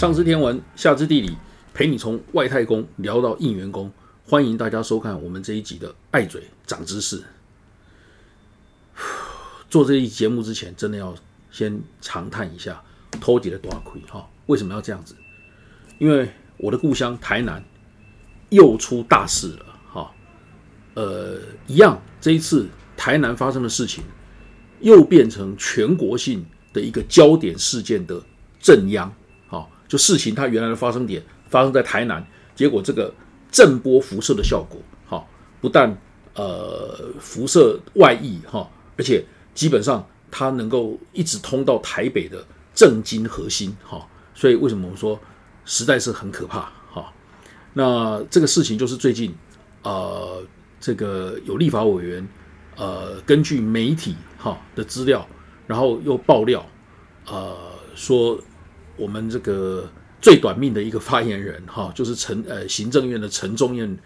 上知天文，下知地理，陪你从外太空聊到应员工。欢迎大家收看我们这一集的《爱嘴长知识》。做这一节目之前，真的要先长叹一下偷姐的大亏哈！为什么要这样子？因为我的故乡台南又出大事了哈。呃，一样，这一次台南发生的事情又变成全国性的一个焦点事件的震央。就事情它原来的发生点发生在台南，结果这个震波辐射的效果，哈，不但呃辐射外溢哈，而且基本上它能够一直通到台北的正经核心哈，所以为什么我说实在是很可怕哈？那这个事情就是最近呃这个有立法委员呃根据媒体哈的资料，然后又爆料呃说。我们这个最短命的一个发言人哈，就是陈呃行政院的陈中彦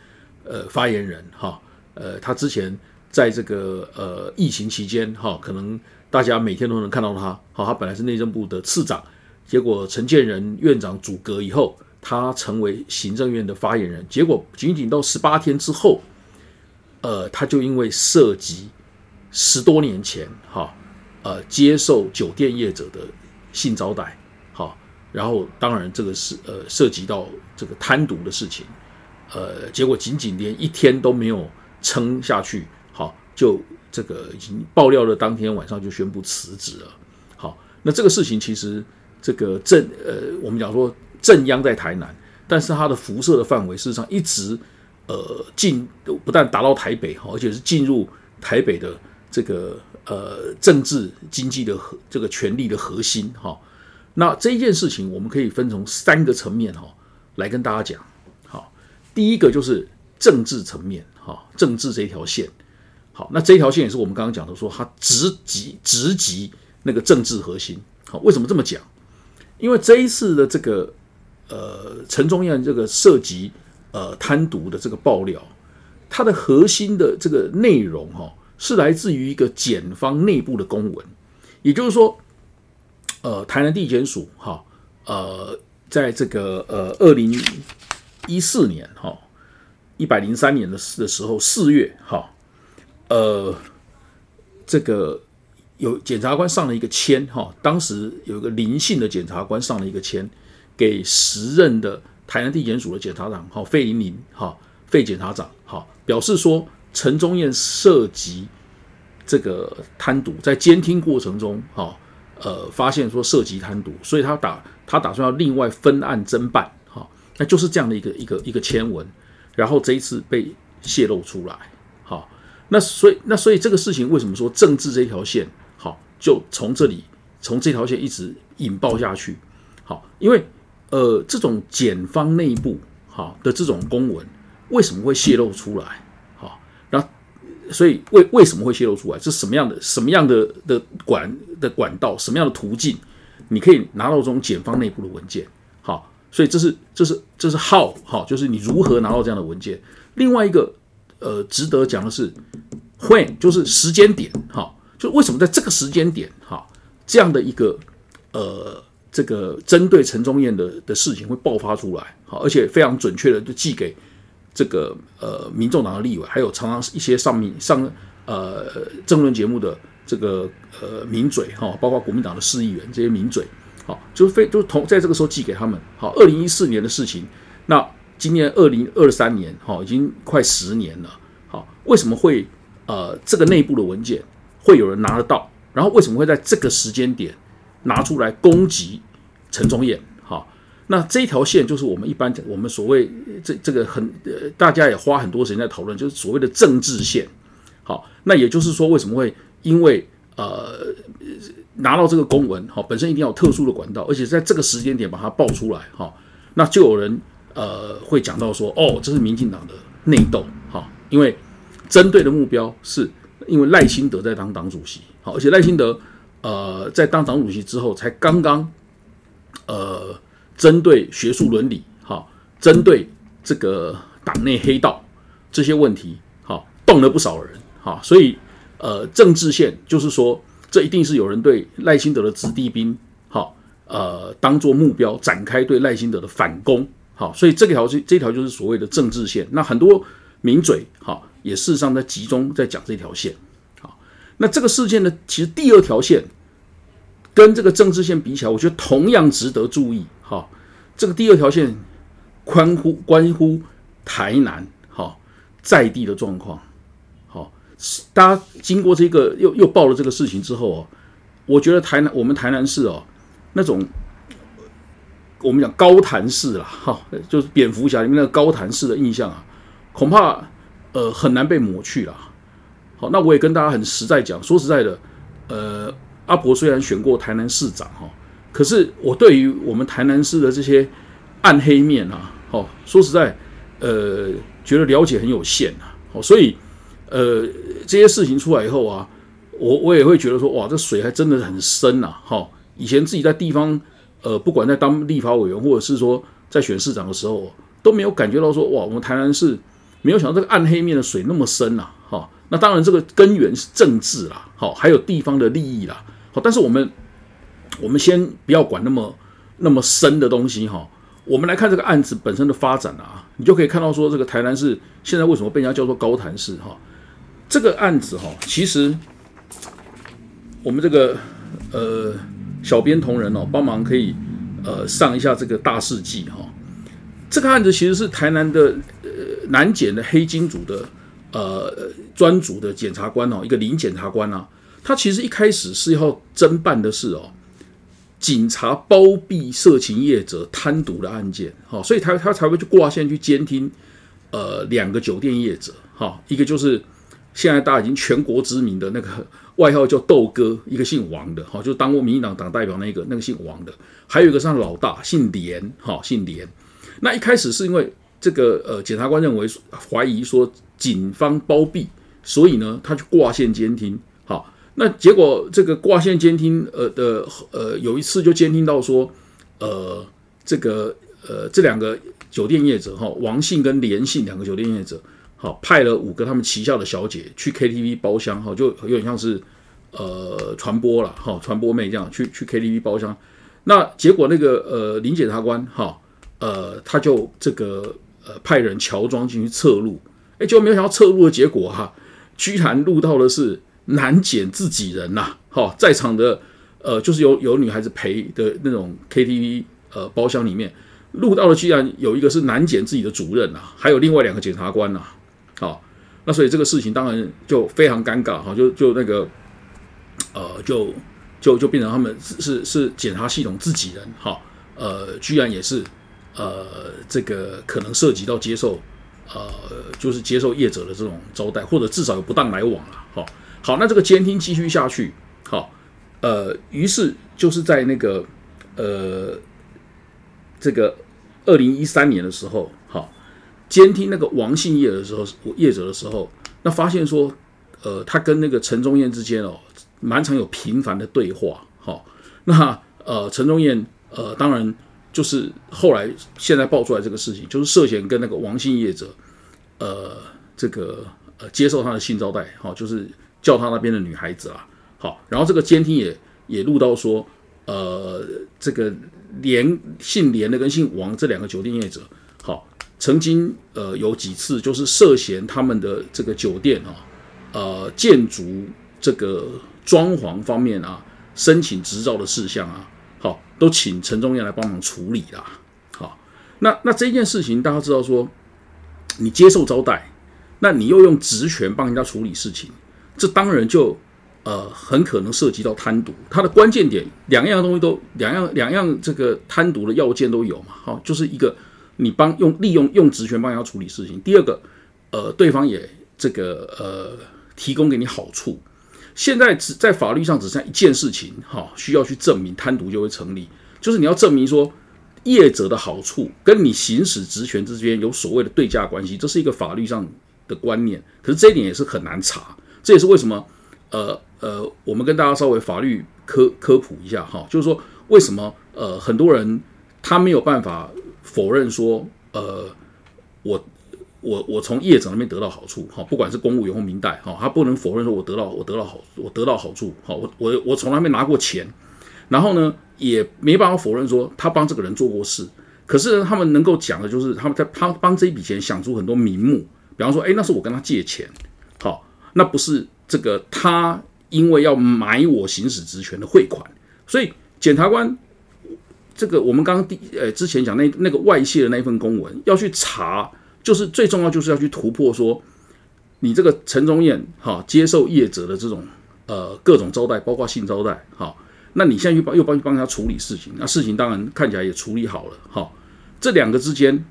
呃发言人哈，呃他之前在这个呃疫情期间哈，可能大家每天都能看到他，好，他本来是内政部的次长，结果陈建仁院长阻隔以后，他成为行政院的发言人，结果仅仅到十八天之后，呃他就因为涉及十多年前哈，呃接受酒店业者的性招待。然后，当然，这个是呃涉及到这个贪渎的事情，呃，结果仅仅连一天都没有撑下去，好，就这个已经爆料了，当天晚上就宣布辞职了。好，那这个事情其实这个镇呃，我们讲说镇央在台南，但是它的辐射的范围事实上一直呃进，不但达到台北哈，而且是进入台北的这个呃政治经济的核这个权力的核心哈。那这一件事情，我们可以分从三个层面哈来跟大家讲。好，第一个就是政治层面哈，政治这条线。好，那这条线也是我们刚刚讲的，说它直击直击那个政治核心。好，为什么这么讲？因为这一次的这个呃陈忠燕这个涉及呃贪渎的这个爆料，它的核心的这个内容哈，是来自于一个检方内部的公文，也就是说。呃，台南地检署哈，呃，在这个呃二零一四年哈，一百零三年的的时候四月哈，呃，这个有检察官上了一个签哈，当时有一个林姓的检察官上了一个签，给时任的台南地检署的检察长哈费玲玲哈费检察长哈，表示说陈忠燕涉及这个贪渎，在监听过程中哈。呃，发现说涉及贪渎，所以他打他打算要另外分案侦办，哈，那就是这样的一个一个一个签文，然后这一次被泄露出来，好，那所以那所以这个事情为什么说政治这条线，好，就从这里从这条线一直引爆下去，好，因为呃这种检方内部好的这种公文为什么会泄露出来？所以为为什么会泄露出来？是什么样的什么样的的管的管道，什么样的途径，你可以拿到这种检方内部的文件？好，所以这是这是这是 how 好，就是你如何拿到这样的文件。另外一个呃值得讲的是 when，就是时间点，哈，就为什么在这个时间点，哈，这样的一个呃这个针对陈忠燕的的事情会爆发出来，好，而且非常准确的就寄给。这个呃，民众党的立委，还有常常一些上面上呃政论节目的这个呃名嘴哈，包括国民党的市议员这些名嘴，好，就是非就是同在这个时候寄给他们。好，二零一四年的事情，那今年二零二三年，哈，已经快十年了。好，为什么会呃这个内部的文件会有人拿得到？然后为什么会在这个时间点拿出来攻击陈忠燕？那这一条线就是我们一般讲，我们所谓这这个很呃，大家也花很多时间在讨论，就是所谓的政治线。好，那也就是说，为什么会因为呃拿到这个公文，好，本身一定要有特殊的管道，而且在这个时间点把它爆出来，哈，那就有人呃会讲到说，哦，这是民进党的内斗，哈，因为针对的目标是因为赖清德在当党主席，好，而且赖清德呃在当党主席之后才刚刚呃。针对学术伦理，哈，针对这个党内黑道这些问题，哈，动了不少人，哈，所以，呃，政治线就是说，这一定是有人对赖清德的子弟兵，哈，呃当做目标展开对赖清德的反攻。好，所以这条这这条就是所谓的政治线。那很多名嘴好也事实上在集中在讲这条线。好，那这个事件呢，其实第二条线跟这个政治线比起来，我觉得同样值得注意。好，这个第二条线关乎关乎台南好在地的状况。好，大家经过这个又又报了这个事情之后哦，我觉得台南我们台南市哦那种。我们讲高谭市啦，哈，就是蝙蝠侠里面那个高谭市的印象啊，恐怕呃很难被抹去了。好，那我也跟大家很实在讲，说实在的，呃，阿伯虽然选过台南市长哈，可是我对于我们台南市的这些暗黑面啊，好，说实在，呃，觉得了解很有限啊。好，所以呃这些事情出来以后啊，我我也会觉得说，哇，这水还真的很深呐。好，以前自己在地方。呃，不管在当立法委员，或者是说在选市长的时候，都没有感觉到说，哇，我们台南市没有想到这个暗黑面的水那么深呐，哈。那当然，这个根源是政治啦，好，还有地方的利益啦，好。但是我们，我们先不要管那么那么深的东西哈。我们来看这个案子本身的发展啊，你就可以看到说，这个台南市现在为什么被人家叫做高潭市哈？这个案子哈，其实我们这个呃。小编同仁哦，帮忙可以呃上一下这个大事记哈。这个案子其实是台南的呃南检的黑金组的呃专组的检察官哦，一个林检察官啊，他其实一开始是要侦办的是哦，警察包庇色情业者贪渎的案件哈，所以他他才会去挂线去监听呃两个酒店业者哈，一个就是现在大家已经全国知名的那个。外号叫豆哥，一个姓王的，哈，就当过民进党党代表那个，那个姓王的，还有一个是他老大，姓连，哈，姓连。那一开始是因为这个呃，检察官认为怀疑说警方包庇，所以呢，他去挂线监听，那结果这个挂线监听，呃的呃，有一次就监听到说，呃，这个呃，这两个酒店业者，哈，王姓跟连姓两个酒店业者。好，派了五个他们旗下的小姐去 KTV 包厢，哈，就有点像是呃传播了，哈，传播妹这样去去 KTV 包厢。那结果那个呃林检察官，哈，呃他就这个呃派人乔装进去测录，哎，结果没有想到测录的结果哈，居然录到的是难检自己人呐，哈，在场的呃就是有有女孩子陪的那种 KTV 呃包厢里面录到的，居然有一个是难检自己的主任呐，还有另外两个检察官呐。好，那所以这个事情当然就非常尴尬哈，就就那个，呃，就就就变成他们是是是检察系统自己人哈，呃，居然也是呃这个可能涉及到接受呃就是接受业者的这种招待，或者至少有不当来往了。好，好，那这个监听继续下去，好，呃，于是就是在那个呃这个二零一三年的时候。好监听那个王姓业的时候，业者的时候，那发现说，呃，他跟那个陈忠燕之间哦，蛮常有频繁的对话。好，那呃，陈忠燕呃，当然就是后来现在爆出来这个事情，就是涉嫌跟那个王姓业者，呃，这个呃接受他的性招待，好，就是叫他那边的女孩子啊，好，然后这个监听也也录到说，呃，这个连姓连的跟姓王这两个酒店业者，好。曾经呃有几次就是涉嫌他们的这个酒店啊，呃建筑这个装潢方面啊，申请执照的事项啊，好都请陈忠燕来帮忙处理啦。好，那那这件事情大家知道说，你接受招待，那你又用职权帮人家处理事情，这当然就呃很可能涉及到贪渎。它的关键点两样东西都两样两样这个贪渎的要件都有嘛。好，就是一个。你帮用利用用职权帮人家处理事情。第二个，呃，对方也这个呃提供给你好处。现在只在法律上只剩一件事情，哈，需要去证明贪渎就会成立，就是你要证明说业者的好处跟你行使职权之间有所谓的对价关系，这是一个法律上的观念。可是这一点也是很难查，这也是为什么呃呃，我们跟大家稍微法律科科普一下哈，就是说为什么呃很多人他没有办法。否认说，呃，我我我从业者那边得到好处，哈，不管是公务员或民代，哈，他不能否认说我得到我得到好我得到好处，好，我我我从来没拿过钱，然后呢，也没办法否认说他帮这个人做过事。可是，他们能够讲的就是他们在他帮这一笔钱想出很多名目，比方说，哎，那是我跟他借钱，好，那不是这个他因为要买我行使职权的汇款，所以检察官这个我们刚刚第呃之前讲那那个外泄的那一份公文要去查，就是最重要就是要去突破说，你这个陈忠燕哈接受业者的这种呃各种招待，包括性招待，哈。那你现在又帮又帮帮他处理事情，那事情当然看起来也处理好了，哈。这两个之间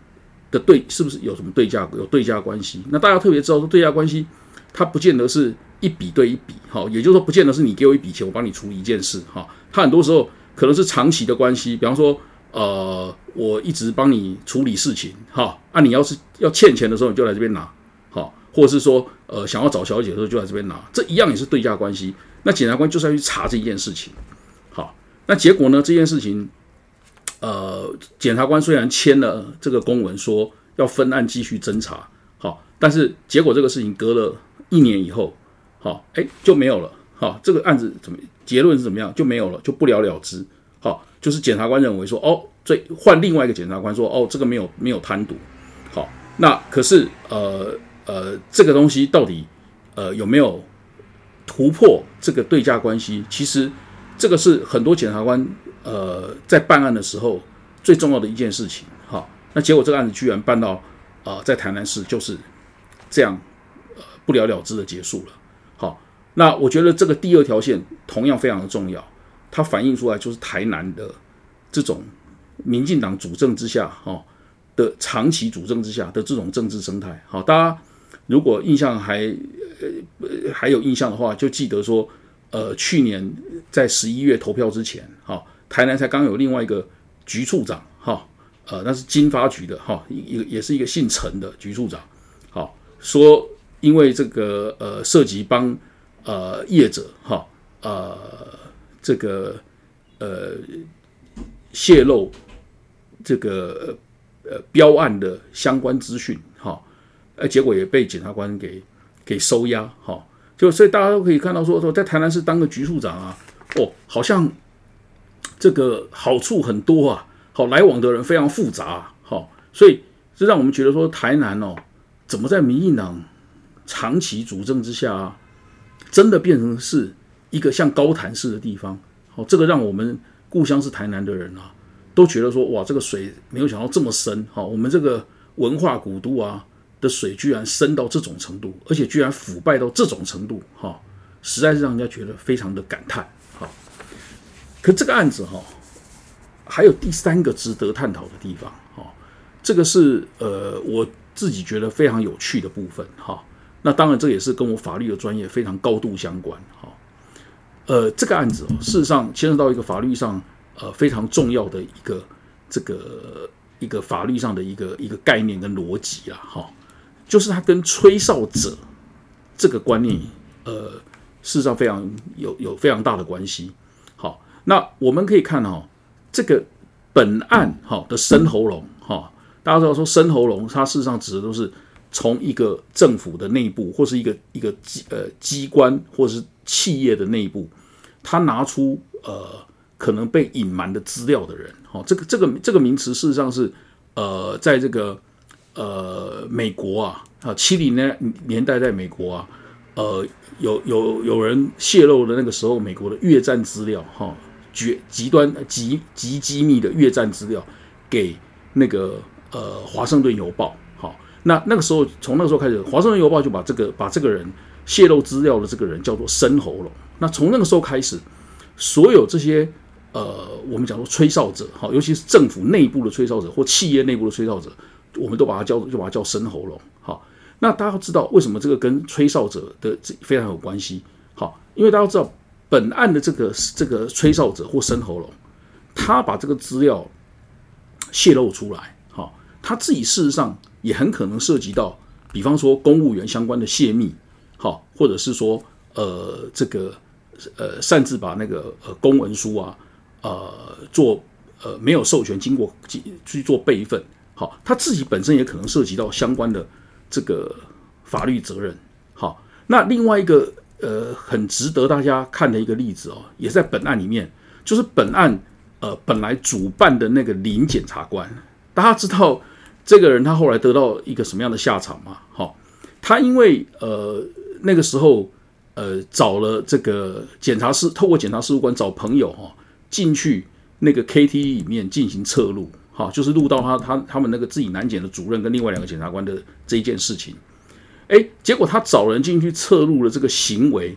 的对是不是有什么对价有对价关系？那大家特别知道说对价关系，它不见得是一笔对一笔，哈，也就是说不见得是你给我一笔钱，我帮你处理一件事，哈。它很多时候可能是长期的关系，比方说，呃，我一直帮你处理事情，哈，啊，你要是要欠钱的时候，你就来这边拿，好，或者是说，呃，想要找小姐的时候就来这边拿，这一样也是对价关系。那检察官就是要去查这一件事情。好那结果呢？这件事情，呃，检察官虽然签了这个公文，说要分案继续侦查，好，但是结果这个事情隔了一年以后，好，哎，就没有了，好，这个案子怎么结论是怎么样？就没有了，就不了了之，好，就是检察官认为说，哦，最换另外一个检察官说，哦，这个没有没有贪渎，好，那可是呃呃，这个东西到底呃有没有突破这个对价关系？其实。这个是很多检察官呃在办案的时候最重要的一件事情，好。那结果这个案子居然办到啊，在台南市就是这样不了了之的结束了，好。那我觉得这个第二条线同样非常的重要，它反映出来就是台南的这种民进党主政之下哈的长期主政之下的这种政治生态。好，大家如果印象还呃还有印象的话，就记得说。呃，去年在十一月投票之前，哈，台南才刚有另外一个局处长，哈，呃，那是经发局的，哈，也也是一个姓陈的局处长，好，说因为这个呃涉及帮呃业者，哈，呃这个呃泄露这个呃标案的相关资讯，哈，呃，结果也被检察官给给收押，哈。就所以大家都可以看到，说说在台南市当个局处长啊，哦，好像这个好处很多啊，好来往的人非常复杂，好，所以这让我们觉得说台南哦，怎么在民进党长期主政之下啊，真的变成是一个像高潭似的地方，好，这个让我们故乡是台南的人啊，都觉得说哇，这个水没有想到这么深，好，我们这个文化古都啊。的水居然深到这种程度，而且居然腐败到这种程度，哈，实在是让人家觉得非常的感叹，哈。可这个案子哈，还有第三个值得探讨的地方，哈，这个是呃我自己觉得非常有趣的部分，哈。那当然这也是跟我法律的专业非常高度相关，哈。呃，这个案子哦事实上牵涉到一个法律上呃非常重要的一个这个一个法律上的一个一个概念跟逻辑啊，哈。就是他跟吹哨者这个观念，呃，事实上非常有有非常大的关系。好，那我们可以看哈，这个本案哈的生喉咙哈，大家知道说生喉咙，它事实上指的都是从一个政府的内部，或是一个一个机呃机关，或是企业的内部，他拿出呃可能被隐瞒的资料的人。好，这个这个这个名词事实上是呃在这个。呃，美国啊，啊，七零年年代在美国啊，呃，有有有人泄露的那个时候美国的越战资料，哈，绝极端极极机密的越战资料给那个呃华盛顿邮报，那那个时候从那个时候开始，华盛顿邮报就把这个把这个人泄露资料的这个人叫做深喉咙。那从那个时候开始，所有这些呃我们讲说吹哨者，哈，尤其是政府内部的吹哨者或企业内部的吹哨者。我们都把它叫，就把它叫生喉咙。好，那大家要知道为什么这个跟吹哨者的这非常有关系？好，因为大家知道本案的这个这个吹哨者或生喉咙，他把这个资料泄露出来，好，他自己事实上也很可能涉及到，比方说公务员相关的泄密，好，或者是说呃这个呃擅自把那个呃公文书啊呃做呃没有授权经过去做备份。好，他自己本身也可能涉及到相关的这个法律责任。好，那另外一个呃很值得大家看的一个例子哦，也在本案里面，就是本案呃本来主办的那个林检察官，大家知道这个人他后来得到一个什么样的下场嘛？好，他因为呃那个时候呃找了这个检察室，透过检察事务官找朋友哈进去那个 K T 里面进行测录，哈，就是录到他他他们那个自己南检的主任跟另外两个检察官的这一件事情。哎，结果他找人进去测录了这个行为，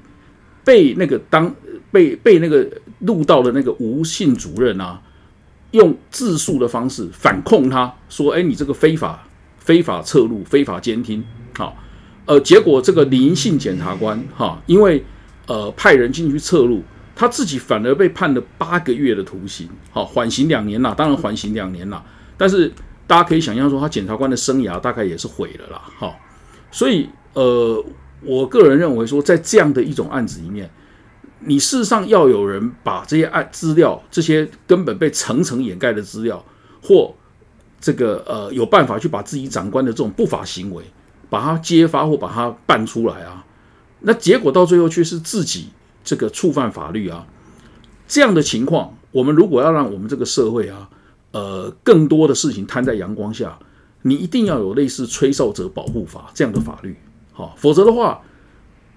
被那个当被被那个录到的那个吴姓主任啊，用自诉的方式反控他说：“哎，你这个非法非法测录、非法监听。”好，呃，结果这个林姓检察官哈，因为呃派人进去测录，他自己反而被判了八个月的徒刑，好，缓刑两年啦，当然缓刑两年啦，但是大家可以想象说，他检察官的生涯大概也是毁了啦，哈。所以，呃，我个人认为说，在这样的一种案子里面，你事实上要有人把这些案资料、这些根本被层层掩盖的资料，或这个呃有办法去把自己长官的这种不法行为，把它揭发或把它办出来啊，那结果到最后却是自己这个触犯法律啊，这样的情况，我们如果要让我们这个社会啊，呃，更多的事情摊在阳光下。你一定要有类似吹哨者保护法这样的法律，好，否则的话，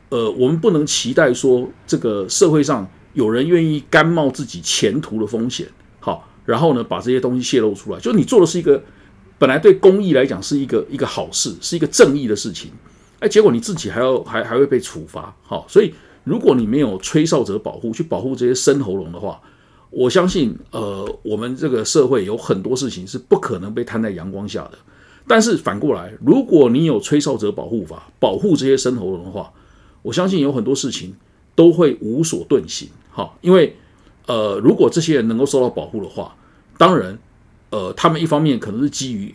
呃，我们不能期待说这个社会上有人愿意甘冒自己前途的风险，好，然后呢把这些东西泄露出来，就你做的是一个本来对公益来讲是一个一个好事，是一个正义的事情，哎，结果你自己还要还还会被处罚，好，所以如果你没有吹哨者保护去保护这些生喉咙的话，我相信，呃，我们这个社会有很多事情是不可能被摊在阳光下的。但是反过来，如果你有吹哨者保护法保护这些生喉咙的话，我相信有很多事情都会无所遁形。哈，因为呃，如果这些人能够受到保护的话，当然，呃，他们一方面可能是基于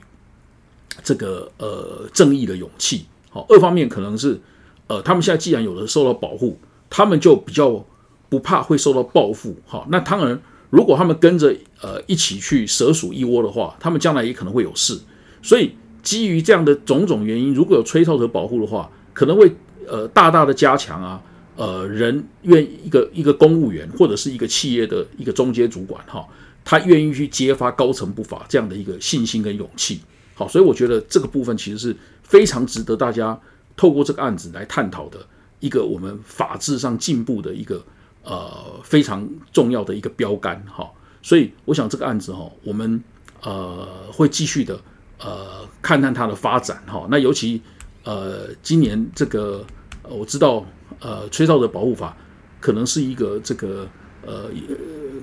这个呃正义的勇气，好，二方面可能是呃，他们现在既然有了受到保护，他们就比较不怕会受到报复。好，那当然，如果他们跟着呃一起去蛇鼠一窝的话，他们将来也可能会有事，所以。基于这样的种种原因，如果有吹哨者保护的话，可能会呃大大的加强啊，呃人愿一个一个公务员或者是一个企业的一个中阶主管哈，他愿意去揭发高层不法这样的一个信心跟勇气。好，所以我觉得这个部分其实是非常值得大家透过这个案子来探讨的一个我们法治上进步的一个呃非常重要的一个标杆哈。所以我想这个案子哈，我们呃会继续的。呃，看看它的发展哈。那尤其呃，今年这个我知道，呃，吹哨的保护法可能是一个这个呃，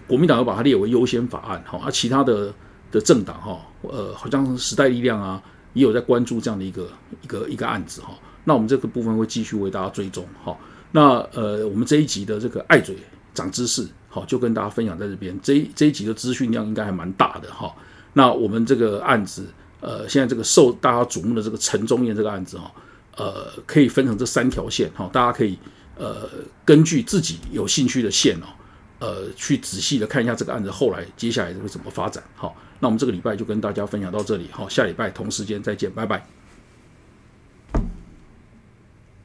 国民党要把它列为优先法案哈。而其他的的政党哈，呃，好像时代力量啊，也有在关注这样的一个一个一个案子哈。那我们这个部分会继续为大家追踪哈。那呃，我们这一集的这个爱嘴长知识，好，就跟大家分享在这边。这这一集的资讯量应该还蛮大的哈。那我们这个案子。呃，现在这个受大家瞩目的这个陈忠燕这个案子哈，呃，可以分成这三条线哈，大家可以呃根据自己有兴趣的线哦，呃，去仔细的看一下这个案子后来接下来会怎么发展好，那我们这个礼拜就跟大家分享到这里好，下礼拜同时间再见，拜拜。